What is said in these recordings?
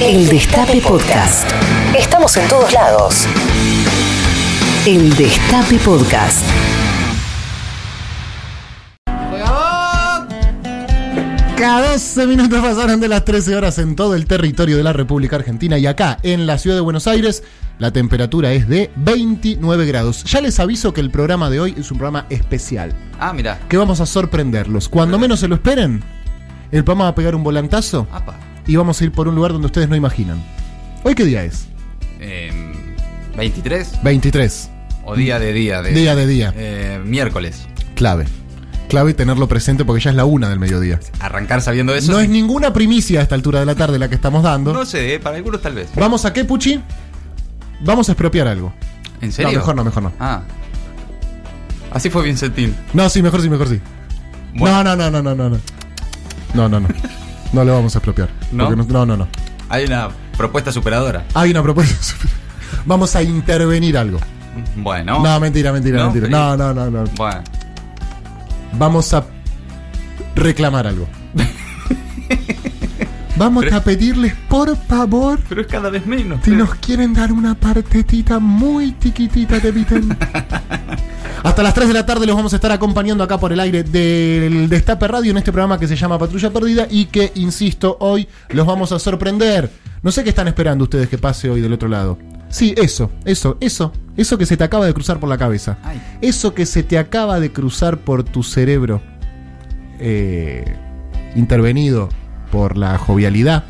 El Destape Podcast. Estamos en todos lados. El Destape Podcast. Cada 12 minutos pasaron de las 13 horas en todo el territorio de la República Argentina y acá, en la ciudad de Buenos Aires, la temperatura es de 29 grados. Ya les aviso que el programa de hoy es un programa especial, Ah, mira. que vamos a sorprenderlos. Cuando menos se lo esperen, el programa va a pegar un volantazo Apa. Y vamos a ir por un lugar donde ustedes no imaginan. ¿Hoy qué día es? Em, 23 23. o día de día de Día de día. Eh, miércoles. Clave. Clave tenerlo presente porque ya es la una del mediodía. Arrancar sabiendo eso. No sí. es ninguna primicia a esta altura de la tarde la que estamos dando. No sé, eh, para algunos tal vez. ¿Vamos a qué, Puchi? Vamos a expropiar algo. ¿En serio? No, mejor no, mejor no. Ah. Así fue Vincentín. No, sí, mejor sí, mejor sí. Bueno. No, no, no, no, no, no. No, no, no. No le vamos a expropiar. ¿No? No, no, no. Hay una propuesta superadora. Hay una propuesta. Vamos a intervenir algo. Bueno. No, mentira, mentira, ¿No? mentira. No, no, no, no. Bueno. Vamos a reclamar algo. Vamos Pero- a pedirles, por favor, Pero es cada vez menos. si nos quieren dar una partetita muy chiquitita de Viten. Hasta las 3 de la tarde los vamos a estar acompañando acá por el aire del Destape Radio en este programa que se llama Patrulla Perdida y que, insisto, hoy los vamos a sorprender. No sé qué están esperando ustedes que pase hoy del otro lado. Sí, eso, eso, eso, eso que se te acaba de cruzar por la cabeza. Ay. Eso que se te acaba de cruzar por tu cerebro, eh, intervenido por la jovialidad.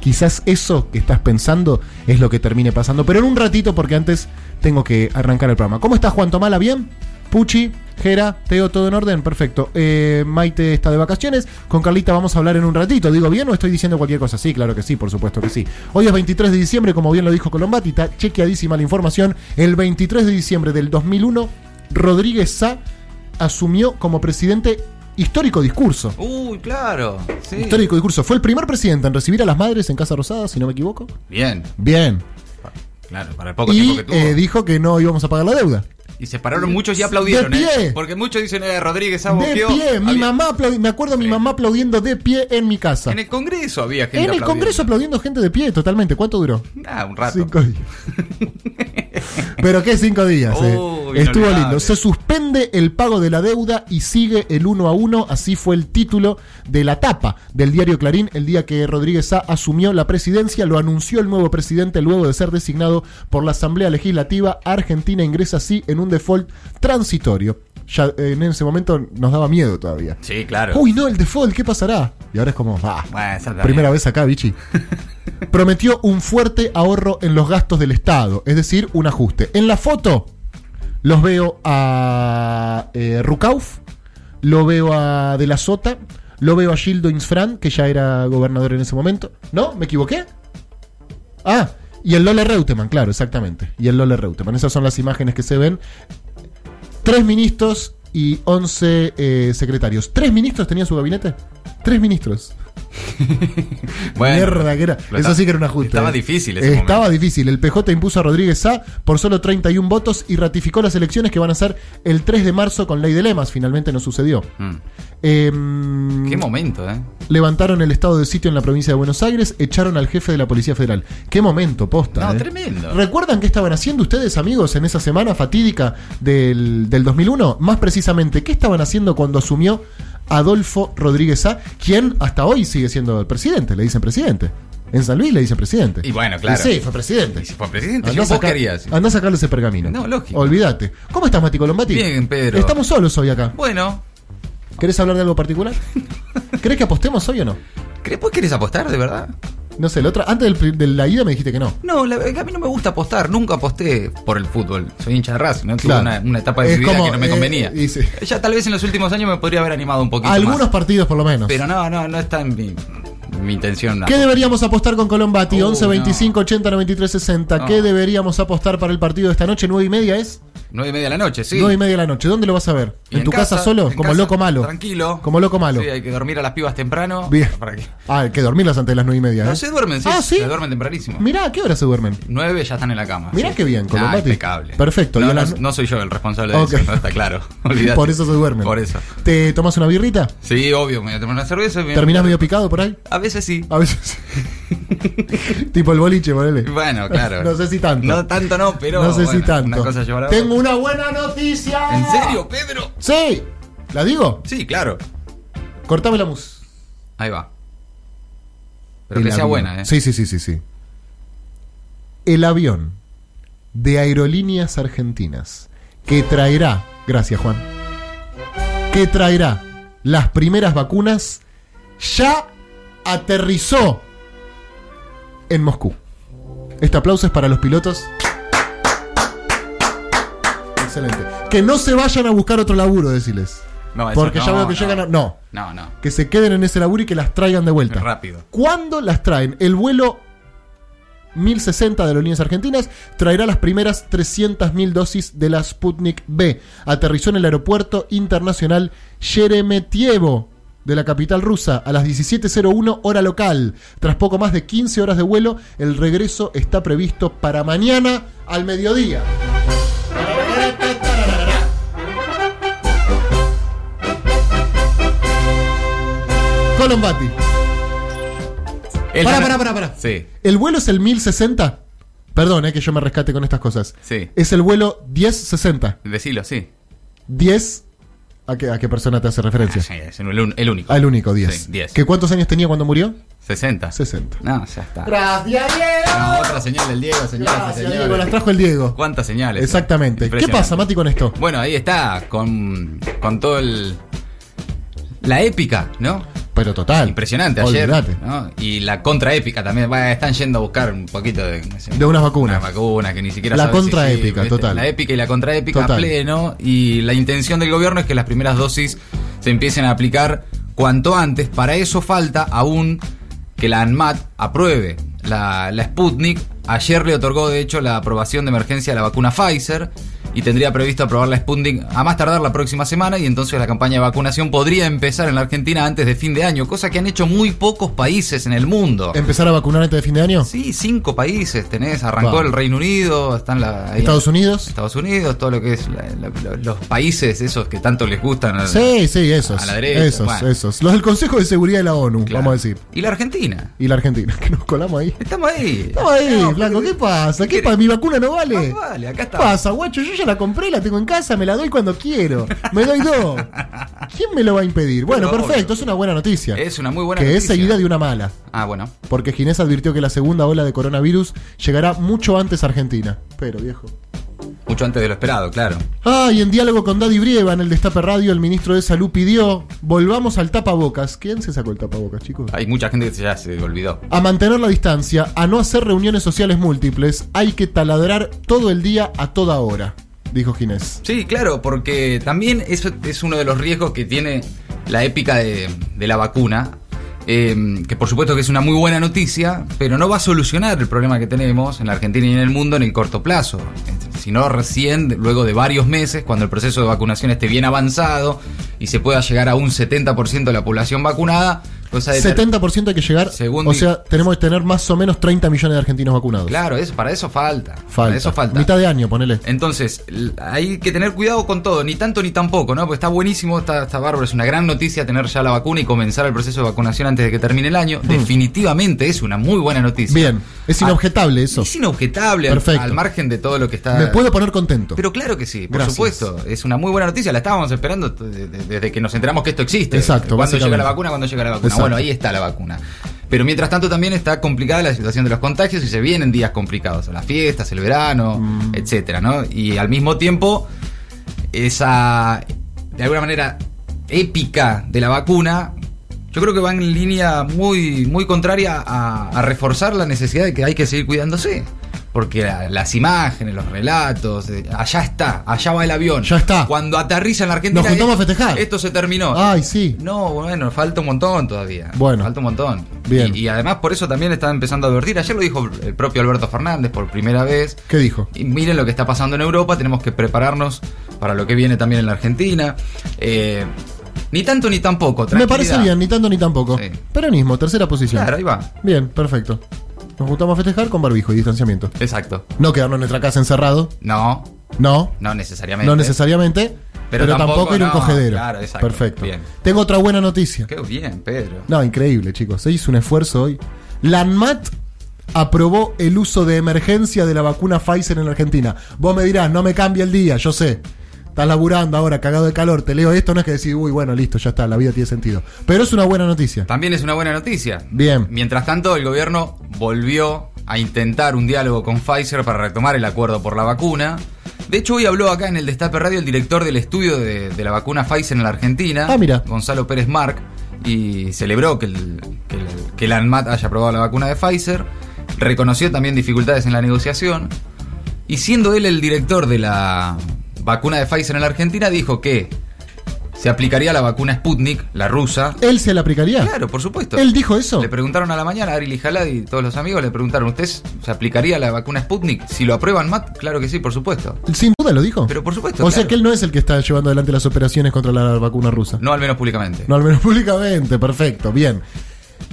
Quizás eso que estás pensando es lo que termine pasando. Pero en un ratito, porque antes tengo que arrancar el programa. ¿Cómo estás, Juan Tomala? ¿Bien? Puchi, Jera, Teo, todo en orden, perfecto. Eh, Maite está de vacaciones. Con Carlita vamos a hablar en un ratito. ¿Digo bien o estoy diciendo cualquier cosa? Sí, claro que sí, por supuesto que sí. Hoy es 23 de diciembre, como bien lo dijo Colombati, está chequeadísima la información. El 23 de diciembre del 2001, Rodríguez Sá asumió como presidente histórico discurso. Uy, claro. Sí. Histórico discurso. Fue el primer presidente en recibir a las madres en Casa Rosada, si no me equivoco. Bien. Bien. Claro, para el poco tiempo que tuvo. eh, dijo que no íbamos a pagar la deuda. Y se pararon muchos y aplaudieron, De pie. ¿eh? Porque muchos dicen, eh, Rodríguez De aboqueó. pie, mi Había- mamá me acuerdo a mi mamá aplaudiendo de pie en mi casa. En el Congreso había gente En el aplaudiendo. Congreso aplaudiendo gente de pie, totalmente. ¿Cuánto duró? Ah, un rato. Cinco días. Pero qué cinco días, eh. Estuvo lindo. Se suspende el pago de la deuda y sigue el uno a uno. Así fue el título de la tapa del diario Clarín el día que Rodríguez Sá asumió la presidencia. Lo anunció el nuevo presidente luego de ser designado por la Asamblea Legislativa. Argentina ingresa así en un default transitorio. Ya en ese momento nos daba miedo todavía. Sí, claro. Uy, no, el default, ¿qué pasará? Y ahora es como, ah, Bueno, primera vez acá, bichi. Prometió un fuerte ahorro en los gastos del Estado, es decir, un ajuste. En la foto los veo a eh, Rucauf, lo veo a De la Sota, lo veo a Gildo Insfran, que ya era gobernador en ese momento. ¿No? ¿Me equivoqué? Ah, y el Lole Reutemann, claro, exactamente. Y el Lole Reutemann. Esas son las imágenes que se ven. Tres ministros y once eh, secretarios. ¿Tres ministros tenía su gabinete? Tres ministros. Bueno, Mierda que era. Eso sí que era un ajuste. estaba eh. difícil ese Estaba momento. difícil. El PJ impuso a Rodríguez Sá por solo 31 votos y ratificó las elecciones que van a ser el 3 de marzo con ley de lemas. Finalmente no sucedió. Mm. Em, Qué momento, ¿eh? levantaron el estado de sitio en la provincia de Buenos Aires, echaron al jefe de la Policía Federal. Qué momento, posta. No, eh. tremendo. ¿Recuerdan qué estaban haciendo ustedes, amigos, en esa semana fatídica del, del 2001? Más precisamente, ¿qué estaban haciendo cuando asumió Adolfo Rodríguez Sá, quien hasta hoy sigue siendo el presidente? Le dicen presidente. En San Luis le dicen presidente. Y bueno, claro. Y sí, fue presidente. Y si fue presidente, Andá a andá a sacarle ese pergamino. No, lógico. Olvídate. ¿Cómo estás, Mati Colombati? Bien, Pedro. Estamos solos hoy acá. Bueno, ¿Querés hablar de algo particular? ¿Querés que apostemos hoy o no? ¿crees, ¿vos querés apostar, de verdad? No sé, la otra, antes del de la ida me dijiste que no. No, la- a mí no me gusta apostar, nunca aposté por el fútbol. Soy hincha de Racing, ¿no? Tuve Claro. una, una etapa de Es mi vida como, que no me eh, convenía. sí. Ya tal vez en los últimos años me podría haber animado un poquito Algunos más. partidos por lo menos. Pero no, no, no está en mi, mi intención. ¿Qué deberíamos apostar con Colombati? Oh, 11 25 80 93 60. No. ¿Qué deberíamos apostar para el partido de esta noche? ¿9 y media es? Nueve y media de la noche, sí. 9 y media de la noche. ¿Dónde lo vas a ver? ¿En, tu casa, solo? Como casa, loco malo. Tranquilo. Como loco malo. Sí, hay que dormir a las pibas temprano. Bien. Para que... Ah, hay que dormirlas antes de las 9 y media. No ¿eh? se duermen, sí. Ah, ¿sí? Se duermen tempranísimo. Mirá, ¿a qué hora se duermen? Nueve ya están en la cama. Mirá sí. qué bien, Colombati. impecable. Perfecto, No, a no, las- no soy yo el responsable de eso, no está claro. Por eso se duermen. Por eso. ¿Te tomas una birrita? Sí, obvio, me voy a tomar una cerveza. me- ¿Terminás medio picado por ahí? A veces sí. A veces. tipo el boliche, ponele. Bueno, claro. No sé si tanto. No tanto no, pero. no sé si tanto. Una cosa Tengo una buena noticia. ¿En serio, Pedro? Sí. ¿La digo? Sí, claro. Cortame la mus. Ahí va. Pero El que sea avión. buena, ¿eh? Sí, sí, sí, sí, sí. El avión de Aerolíneas Argentinas que traerá, gracias Juan, que traerá las primeras vacunas ya aterrizó en Moscú. Este aplauso es para los pilotos. Excelente. Que no se vayan a buscar otro laburo, decirles. No, eso Porque ya no, veo que no. llegan a... No, No, no. que se queden en ese laburo y que las traigan de vuelta. Rápido. ¿Cuándo las traen? El vuelo 1060 de Aerolíneas Argentinas traerá las primeras 300.000 dosis de la Sputnik B. Aterrizó en el aeropuerto internacional Sheremetyevo de la capital rusa a las 17.01 hora local. Tras poco más de 15 horas de vuelo, el regreso está previsto para mañana al mediodía. Colombati. Pará, pará, pará, pará. Sí, ¿El vuelo es el 1060? Perdón, eh, que yo me rescate con estas cosas. sí. Es el vuelo 1060. Decilo, sí. 10. ¿A qué, a qué persona te hace referencia? Sí, es el, un- el único. Al único, 10. Sí, 10. ¿Que ¿Cuántos años tenía cuando murió? 60. 60. No, ya está. Gracias, Diego. No, otra señal del Diego, señoras y señores. Diego. Las trajo el Diego. ¿Cuántas señales? Exactamente. ¿Qué pasa, Mati, con esto? Bueno, ahí está, con, con todo el. La épica, ¿no? Pero total. Impresionante ayer. Y la contraépica también. Bueno, están yendo a buscar un poquito de. De unas vacunas. Una vacuna que ni siquiera La si contraépica, sirve, total. La épica y la contraépica a pleno. Y la intención del gobierno es que las primeras dosis se empiecen a aplicar cuanto antes. Para eso falta aún que la ANMAT apruebe la, la Sputnik. Ayer le otorgó, de hecho, la aprobación de emergencia a la vacuna Pfizer. Y tendría previsto aprobar la Sputnik a más tardar la próxima semana. Y entonces la campaña de vacunación podría empezar en la Argentina antes de fin de año. Cosa que han hecho muy pocos países en el mundo. ¿Empezar a vacunar antes de fin de año? Sí, cinco países tenés. Arrancó el Reino Unido, están la, ahí- ¿Estados Unidos? Estados Unidos, todo lo que es la- la- los países esos que tanto les gustan. a- Sí, sí, esos. A la derecha, Esos, bueno. esos. Los del Consejo de Seguridad de la ONU, Claro. vamos a decir. Y la Argentina. Y la Argentina, que nos colamos ahí. Estamos ahí. Estamos ahí, No, flaco, pero- ¿qué pasa? ¿Qué pasa? ¿Mi vacuna no vale? No vale, acá ¿Qué está. pasa, guacho? Yo ya la compré, la tengo en casa, me la doy cuando quiero. Me doy dos. ¿Quién me lo va a impedir? Bueno, Pero perfecto, obvio. es una buena noticia. Es una muy buena que es noticia. seguida de una mala. Ah, bueno. Porque Ginés advirtió que la segunda ola de coronavirus llegará mucho antes a Argentina. Pero, viejo. Mucho antes de lo esperado, claro. Ah, y en diálogo con Daddy Brieva en el Destape Radio, el ministro de Salud pidió: volvamos al tapabocas. ¿Quién se sacó el tapabocas, chicos? Hay mucha gente que ya se olvidó. A mantener la distancia, a no hacer reuniones sociales múltiples, hay que taladrar todo el día a toda hora, dijo Ginés. Sí, claro, porque también eso es uno de los riesgos que tiene la épica de, la vacuna. eh, que por supuesto que es una muy buena noticia, pero no va a solucionar el problema que tenemos en la Argentina y en el mundo en el corto plazo, sino recién, luego de varios meses, cuando el proceso de vacunación esté bien avanzado y se pueda llegar a un 70% de la población vacunada, cosa de 70% hay que llegar, o sea, tenemos que tener más o menos 30 millones de argentinos vacunados. Claro, eso, para eso falta. Falta. Para eso falta. Mitad de año, ponele. Entonces, hay que tener cuidado con todo, ni tanto ni tampoco, ¿no? Porque está buenísimo, está, está bárbaro, es una gran noticia tener ya la vacuna y comenzar el proceso de vacunación antes de que termine el año. Definitivamente es una muy buena noticia. Hmm. Bien, es Ah, inobjetable eso. Es inobjetable, Perfecto. al margen de todo lo que está... Me puedo poner contento. Pero claro que sí, por Gracias. supuesto. Es una muy buena noticia. La estábamos esperando desde que nos enteramos que esto existe. Exacto, ¿Cuándo llega la vacuna? ¿Cuándo llega la vacuna? Exacto. Bueno, ahí está la vacuna. Pero mientras tanto también está complicada la situación de los contagios y se vienen días complicados. Las fiestas, el verano, Mm. etcétera, ¿no? Y al mismo tiempo, esa, de alguna manera, épica de la vacuna, yo creo que va en línea muy, muy contraria a, a reforzar la necesidad de que hay que seguir cuidándose. Porque la- las imágenes, los relatos, eh, allá está, allá va el avión. Ya está. Cuando aterriza en la Argentina. Nos juntamos a festejar. Esto se terminó. Ay, sí. No, bueno, falta un montón todavía. Bueno. Falta un montón. Bien. Y, y además por eso también está empezando a advertir. Ayer lo dijo el propio Alberto Fernández por primera vez. ¿Qué dijo? Y miren lo que está pasando en Europa, tenemos que prepararnos para lo que viene también en la Argentina. Eh, ni tanto ni tampoco. Me parece bien, ni tanto ni tampoco. Sí. Peronismo, tercera posición. Claro, ahí va. Bien, perfecto. Nos juntamos a festejar con barbijo y distanciamiento. Exacto. No quedarnos en nuestra casa encerrado. No, No. no necesariamente. No necesariamente. Pero, Pero tampoco, tampoco ir a un no, cogedero. claro, exacto. Perfecto. Bien. Tengo otra buena noticia. Qué bien, Pedro. No, increíble, chicos. Se hizo un esfuerzo hoy. La ANMAT aprobó el uso de emergencia de la vacuna Pfizer en la Argentina. Vos me dirás, no me cambia el día, yo sé. Estás laburando ahora, cagado de calor, te leo esto, no es que decir, uy, bueno, listo, ya está, la vida tiene sentido. Pero es una buena noticia. También es una buena noticia. Bien. Mientras tanto, el gobierno volvió a intentar un diálogo con Pfizer para retomar el acuerdo por la vacuna. De hecho, hoy habló acá en el Destape Radio el director del estudio de, de la vacuna Pfizer en la Argentina, Ah, mira. Gonzalo Pérez Marc, y celebró que el, que, el, que el ANMAT haya aprobado la vacuna de Pfizer. Reconoció también dificultades en la negociación. Y siendo él el director de la vacuna de Pfizer en la Argentina, dijo que se aplicaría la vacuna Sputnik, la rusa. ¿Él se la aplicaría? Claro, por supuesto. ¿Él dijo eso? Le preguntaron a la mañana, Ari Lijalad y todos los amigos le preguntaron, ¿usted se aplicaría la vacuna Sputnik? Si lo aprueban, Matt, claro que sí, por supuesto. Sin duda lo dijo. Pero por supuesto. o sea que él no es el que está llevando adelante las operaciones contra la vacuna rusa. No al menos públicamente. No, al menos públicamente, perfecto, bien.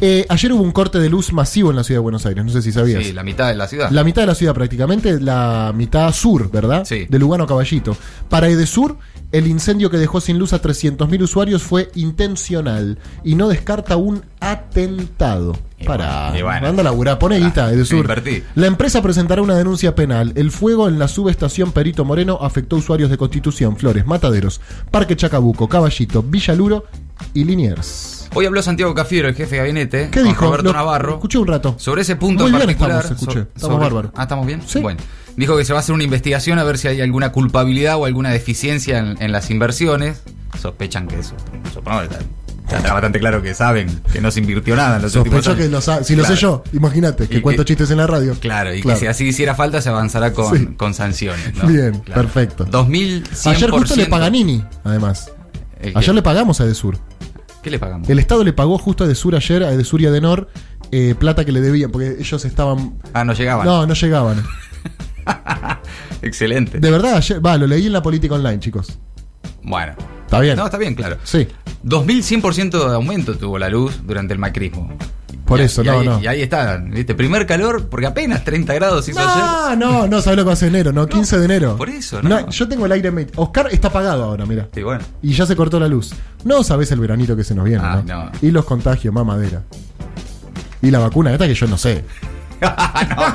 Eh, ayer hubo un corte de luz masivo en la ciudad de Buenos Aires, no sé si sabías. Sí, la mitad de la ciudad. La mitad de la ciudad prácticamente, la mitad sur, ¿verdad? Sí. De Lugano a Caballito. Para Edesur, el incendio que dejó sin luz a 300.000 usuarios fue intencional y no descarta un atentado. Y Para, bueno, y bueno. anda a laburar, pone guita, Edesur. La empresa presentará una denuncia penal. El fuego en la subestación Perito Moreno afectó usuarios de Constitución, Flores, Mataderos, Parque Chacabuco, Caballito, Villaluro y Liniers. Hoy habló Santiago Cafiero, el jefe de gabinete, ¿Qué dijo? Roberto Lo- Navarro. Escuché un rato. Sobre ese punto Muy en bien particular. estamos, escuché. so- Estamos bárbaros. Ah, ¿estamos bien? Sí. Bueno. Dijo que se va a hacer una investigación a ver si hay alguna culpabilidad o alguna deficiencia en, en las inversiones. Sospechan que eso. Supongo que está, bastante claro que saben que no se invirtió nada en los últimos Sospecho que lo si lo sé yo, imagínate, que Y cuento que- chistes en la radio. Claro, y que si así hiciera falta se avanzará con, Sí. con sanciones. ¿no? Bien, Claro. perfecto. 2100%. Ayer justo le Paganini, además. Ayer le pagamos a Edesur. ¿Qué le pagamos? El Estado le pagó justo a Edesur ayer, a Edesur y a Denor, eh, plata que le debían, porque ellos estaban... Ah, no llegaban. No, no llegaban. Excelente. De verdad, ayer, va, lo leí en la política online, chicos. Bueno. Está bien. No, está bien, claro. Sí, 2100% de aumento tuvo la luz durante el macrismo. Por Y- eso, y no, ahí, no. Y ahí está, ¿viste? Primer calor, porque apenas 30 grados hizo ayer. No, no, no, sabes lo que hace enero, no, 15 de enero. por eso, no. Yo tengo el aire... met- Oscar está apagado ahora, mira. Sí, bueno. Y ya se cortó la luz. No sabes el veranito que se nos viene, ¿no? no. Y los contagios, mamadera. Y la vacuna, esta que yo no sé. no,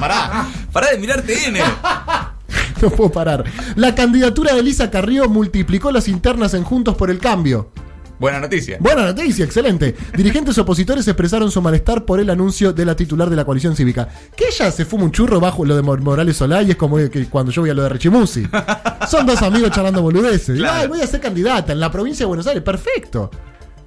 pará. Pará de mirar TN. No puedo parar. La candidatura de Elisa Carrió multiplicó las internas en Juntos por el Cambio. Buena noticia. Buena noticia, excelente. Dirigentes opositores expresaron su malestar por el anuncio de la titular de la coalición cívica. Que ella se fuma un churro bajo lo de Mor- Morales Solá y es como que cuando yo voy a lo de Rechimusi. Son dos amigos charlando boludeces. Claro. "Ay, voy a ser candidata en la provincia de Buenos Aires. Perfecto.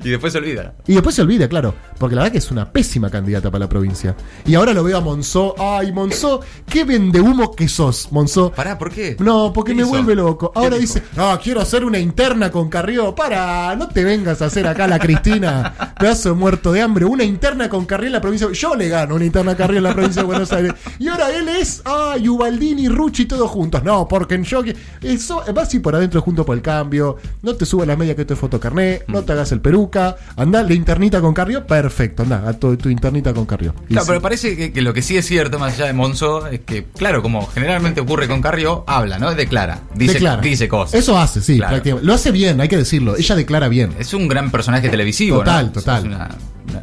Y después se olvida. Y después se olvida, claro, porque la verdad que es una pésima candidata para la provincia. Y ahora lo veo a Monzó. Ay, Monzó, qué vende humo que sos, Monzó. Pará, ¿por qué? No, porque ¿Qué me hizo? vuelve loco. ¿Qué Ahora dice, no, quiero hacer una interna con Carrió. Para, no te vengas a hacer acá la Cristina, pedazo de muerto de hambre. Una interna con Carrió en la provincia. Yo le gano una interna a Carrió en la provincia de Buenos Aires. Y ahora él es, ay, Ubaldini, Ruchi, todos juntos. No, porque en yo. Eso, vas ir por adentro junto por el cambio. No te subas la media que es fotocarné. No te hagas el peruca. Andá, la internita con Carrió. Perfecto, andá, a tu, tu internita con Carrió. Claro, sí. pero parece que, que lo que sí es cierto, más allá de Monzó, es que, claro, como generalmente ocurre con Carrió, habla, ¿no? Declara. Dice, Declara. dice cosas. Eso hace, sí, Claro. prácticamente. Lo hace bien, hay que decirlo. Ella declara bien. Es un gran personaje televisivo, Total, ¿no? total. Es una-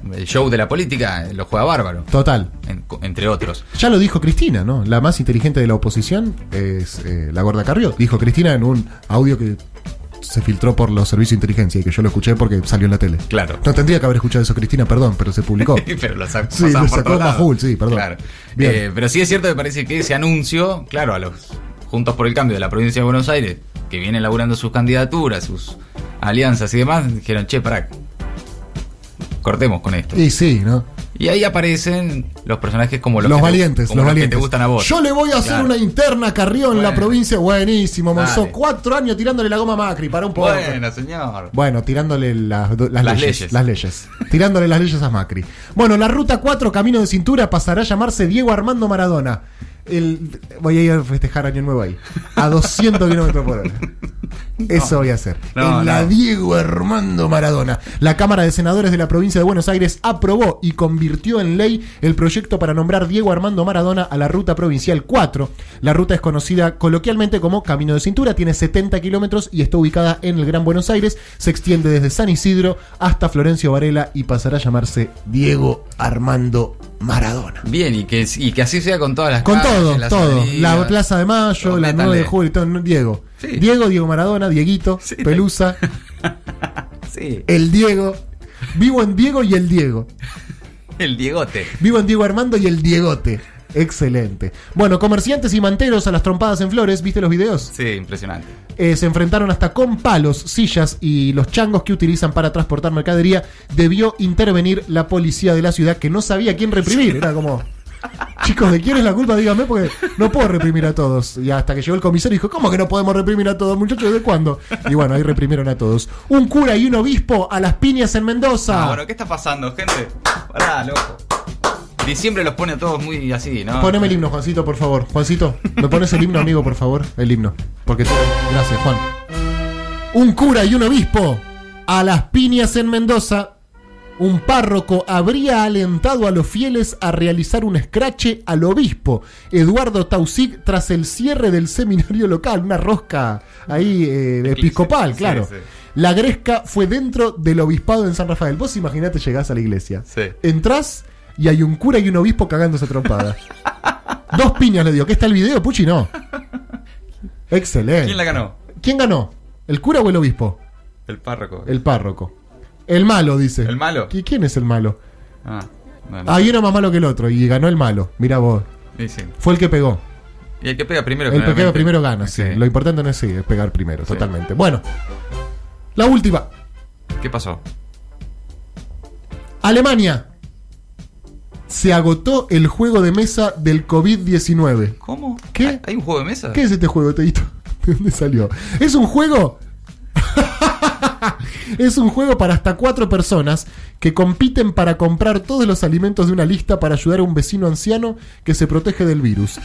una- el show de la política eh, lo juega bárbaro, Total. en- entre otros. Ya lo dijo Cristina, ¿no? La más inteligente de la oposición es eh, la gorda Carrió. Dijo Cristina en un audio que se filtró por los servicios de inteligencia y que yo lo escuché porque salió en la tele. Claro. No tendría que haber escuchado eso, Cristina, perdón, pero se publicó. pero lo sacó, Sí, lo sacó Majul, sí, perdón. Claro. Bien. Eh, pero sí es cierto que parece que ese anuncio, claro, a los Juntos por el Cambio de la provincia de Buenos Aires, que vienen laburando sus candidaturas, sus alianzas y demás, dijeron, che, pará, cortemos con esto. Y sí, ¿no? Y ahí aparecen los personajes como los, Los, que te- valientes, como los los valientes. que te gustan a vos. Yo le voy a hacer Claro. una interna a Carrió en la Bueno. provincia. Buenísimo, Monzó. Cuatro años tirándole la goma a Macri, para un poco. Bueno, señor. Bueno, tirándole las, las, Las leyes, leyes. Las leyes. Tirándole las leyes a Macri. Bueno, la ruta 4, camino de cintura, pasará a llamarse Diego Armando Maradona. El, voy a ir a festejar Año Nuevo ahí. A 200 kilómetros por hora. Eso voy a hacer. No, en la no. Diego Armando Maradona. La Cámara de Senadores de la provincia de Buenos Aires aprobó y convirtió en ley el proyecto para nombrar Diego Armando Maradona a la ruta provincial 4. La ruta es conocida coloquialmente como Camino de Cintura, tiene 70 kilómetros y está ubicada en el Gran Buenos Aires. Se extiende desde San Isidro hasta Florencio Varela y pasará a llamarse Diego Armando Maradona. Bien, y que, y que así sea con todas las Con calles, todo, las todo. La Plaza de Mayo, la 9 de julio, todo, Diego. Sí. Diego, Diego Maradona, Dieguito, Sí. Pelusa, Sí, el Diego. Vivo en Diego y el Diego. el Diegote. Vivo en Diego Armando y el Diegote. Excelente. Bueno, comerciantes y manteros a las trompadas en flores, ¿viste los videos? Sí, impresionante. Eh, se enfrentaron hasta con palos, sillas y los changos que utilizan para transportar mercadería. Debió intervenir la policía de la ciudad que no sabía quién reprimir. Era como, chicos, ¿de quién es la culpa? Díganme porque no puedo reprimir a todos. Y hasta que llegó el comisario y dijo, ¿cómo que no podemos reprimir a todos, muchachos? ¿De cuándo? Y bueno, ahí reprimieron a todos. Un cura y un obispo a las piñas en Mendoza. Ah, bueno, ¿qué está pasando, gente? Pará, loco. Diciembre los pone a todos muy así, ¿no? Poneme el himno, Juancito, por favor. Juancito, ¿me pones el himno, amigo, por favor? El himno. Porque te- Gracias, Juan. Un cura y un obispo a las piñas en Mendoza. Un párroco habría alentado a los fieles a realizar un escrache al obispo Eduardo Tausic tras el cierre del seminario local, una rosca ahí eh, episcopal, Sí, claro. sí. La gresca fue dentro del obispado en San Rafael. Vos imaginate llegás a la iglesia. Sí. Entrás y hay un cura y un obispo cagándose a trompada. Dos piñas le dio. ¿Qué está el video, Puchi? No. Excelente. ¿Quién la ganó? ¿Quién ganó? ¿El cura o el obispo? El párroco. El párroco. El malo, dice. ¿El malo? ¿Y quién es el malo? Ah, bueno. Hay uno más malo que el otro y ganó el malo. Mira vos. Sí, sí. Fue el que pegó. Y el que pega primero. El que pega primero gana, sí. Sí. Lo importante no es sí, es pegar primero, totalmente. Bueno. La última. ¿Qué pasó? Alemania. Se agotó el juego de mesa del COVID-19. ¿Cómo? ¿Qué? ¿Hay- ¿Hay un juego de mesa? ¿Qué es este juego, Teito? ¿De dónde salió? Es un juego. es un juego para hasta cuatro personas que compiten para comprar todos los alimentos de una lista para ayudar a un vecino anciano que se protege del virus.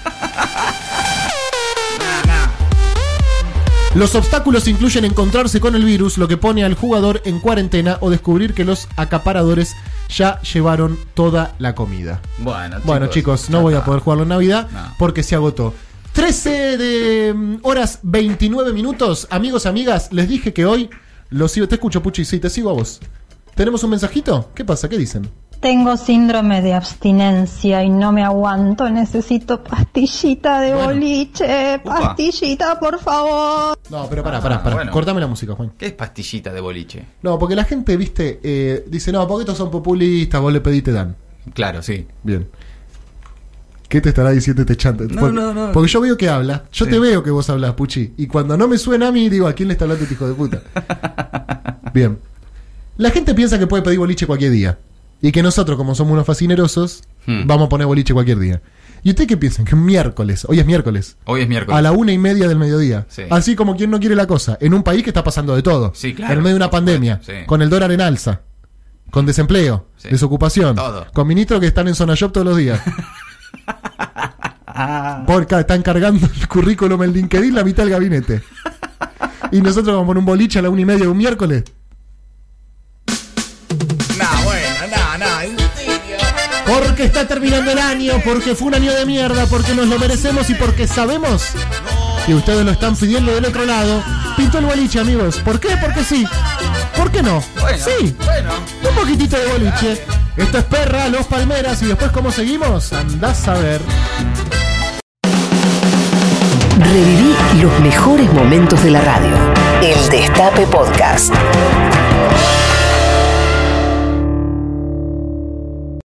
Los obstáculos incluyen encontrarse con el virus, lo que pone al jugador en cuarentena o descubrir que los acaparadores ya llevaron toda la comida. Bueno, Bueno, chicos, no voy a poder jugarlo en Navidad No. porque se agotó. 13 de mm, horas 29 minutos. Amigos, amigas, les dije que hoy los sigo. Te escucho, Puchi, sí, te sigo a vos. ¿Tenemos un mensajito? ¿Qué pasa? ¿Qué dicen? Tengo síndrome de abstinencia y no me aguanto. Necesito pastillita de Bueno. boliche. Upa. Pastillita, por favor. No, pero pará, pará, pará. bueno. Cortame la música, Juan. ¿Qué es pastillita de boliche? No, porque la gente, viste, eh, dice, no, porque estos son populistas, vos le pedís, te dan. Claro, sí. Bien. ¿Qué te estará diciendo este chante? No, porque, no, no. porque yo veo que habla. Yo Sí. te veo que vos hablas, Puchi. Y cuando no me suena a mí, digo, ¿a quién le está hablando este hijo de puta? Bien. La gente piensa que puede pedir boliche cualquier día. Y que nosotros, como somos unos fascinerosos, Hmm. vamos a poner boliche cualquier día. ¿Y usted qué piensan? Que un miércoles, hoy es miércoles, Hoy es miércoles. a la una y media del mediodía. Sí. Así como quien no quiere la cosa. En un país que está pasando de todo. Sí, claro. En medio de una pandemia. Sí. Con el dólar en alza. Con desempleo. Sí. Desocupación. Todo. Con ministros que están en zona shop todos los días. Porque están cargando el currículum en LinkedIn la mitad del gabinete. Y nosotros vamos por un boliche a la una y media de un miércoles. Porque está terminando el año, porque fue un año de mierda, porque nos lo merecemos y porque sabemos que ustedes lo están pidiendo del otro lado. Pintó el boliche, amigos. ¿Por qué? Porque sí. ¿Por qué no? Bueno, sí. bueno. Un poquitito de boliche. Esto es Perra, Los Palmeras y después cómo seguimos. Andás a ver. Reviví los mejores momentos de la radio. El Destape Podcast.